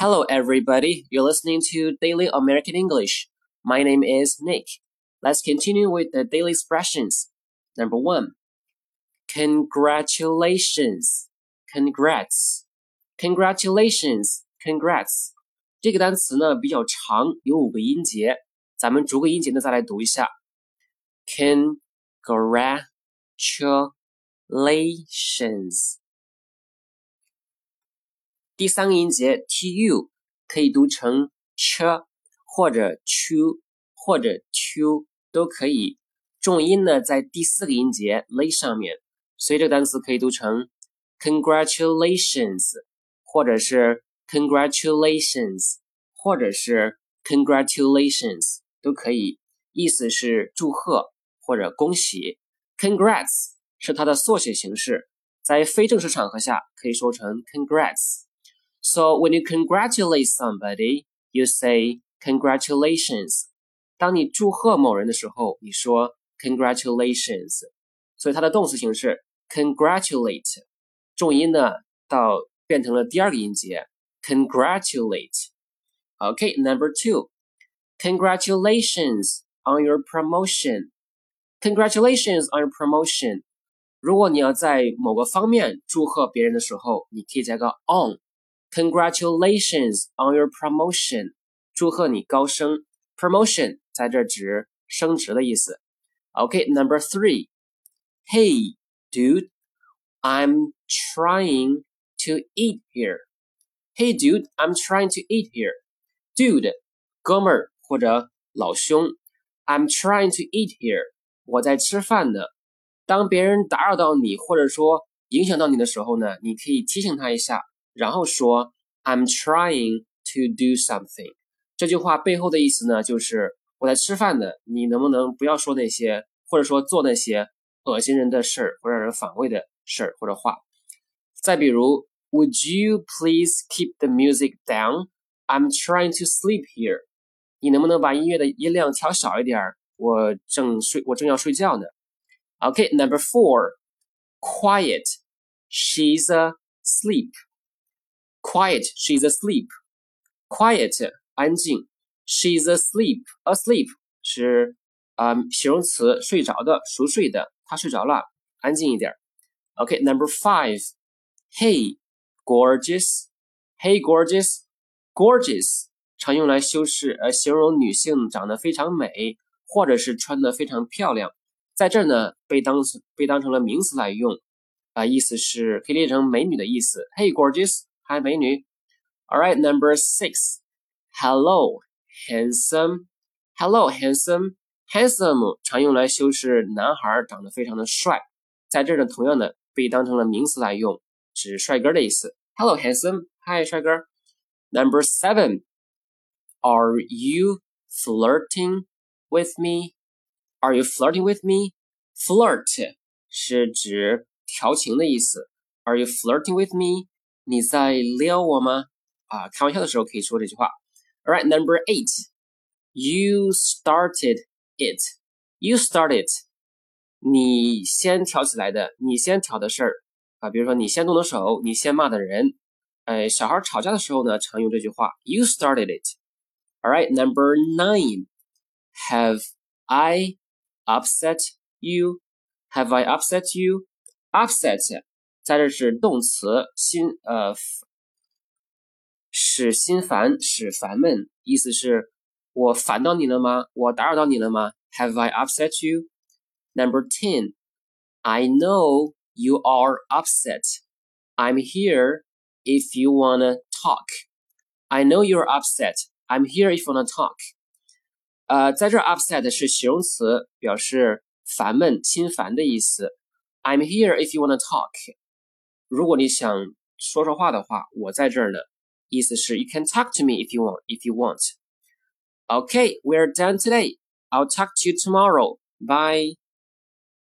Hello, everybody. You're listening to Daily American English. My name is Nick. Let's continue with the daily expressions. Number one, congratulations, congrats, congratulations, congrats. 这个单词呢比较长，有五个音节，咱们逐个音节呢再来读一下。Congratulations。 第三个音节 tu 可以读成 ch 或者 chu 或者 chu 都可以。重音呢在第四个音节 l 上面，所以这个单词可以读成 congratulations，或者是 congratulations，或者是 congratulations 都可以，意思是祝贺或者恭喜。congrats 是它的缩写形式，在非正式场合下可以说成 congrats。So when you congratulate somebody, you say congratulations. 当你祝贺某人的时候，你说 congratulations。所以它的动词形式 congratulate，重音呢到变成了第二个音节 congratulate。Okay, number two, congratulations on your promotion. Congratulations on your promotion. 如果你要在某个方面祝贺别人的时候，你可以加个 on。 Congratulations on your promotion，祝贺你高升。Promotion 在这指升职的意思。OK，Number three，Hey dude，I'm trying to eat here. Hey dude, I'm trying to eat here. Dude，哥们儿或者老兄，I'm trying to eat here. 我在吃饭呢。当别人打扰到你或者说影响到你的时候呢，你可以提醒他一下。 然后说 I'm trying to do something。这句话背后的意思呢，就是我在吃饭呢，你能不能不要说那些，或者说做那些恶心人的事儿或让人反胃的事儿或者话。再比如，Would you please keep the music down? I'm trying to sleep here。你能不能把音乐的音量调小一点儿？我正睡，我正要睡觉呢。OK，Number four，Quiet。She's asleep。 Quiet, she's asleep. Quiet, 安静。She's asleep. Asleep 是啊、形容词，睡着的，熟睡的。她睡着了，安静一点。OK, number five. Hey, gorgeous. Hey, gorgeous. Gorgeous 常用来修饰呃形容女性长得非常美，或者是穿得非常漂亮。在这儿呢，被当被当成了名词来用，啊、意思是可以列成美女的意思。Hey, gorgeous. 嗨，美女。All right, number six. Hello, handsome. Hello, handsome. Handsome 常用来修饰男孩长得非常的帅，在这儿呢，同样的被当成了名词来用，指帅哥的意思。Hello, handsome. 嗨，帅哥。Number seven. Are you flirting with me? Are you flirting with me? Flirt 是指调情的意思。Are you flirting with me? 你在撩我吗？啊，开玩笑的时候可以说这句话。All right, number eight. You started it. You started. 你先挑起来的，你先挑的事儿啊。比如说你先动的手，你先骂的人。哎，小孩吵架的时候呢，常用这句话。You started it. All right, number nine. Have I upset you? Have I upset you? Upset 在这是动词，心呃使心烦，使烦闷，意思是我烦到你了吗？我打扰到你了吗？Have I upset you? Number ten, I know you are upset. I'm here if you wanna talk. I know you're upset. I'm here if you wanna talk. 呃，在这 upset 是形容词，表示烦闷、心烦的意思。I'm here if you wanna talk. 如果你想说说话的话，我在这儿呢。意思是 you can talk to me if you want, if you want. Okay, we're done today. I'll talk to you tomorrow. Bye.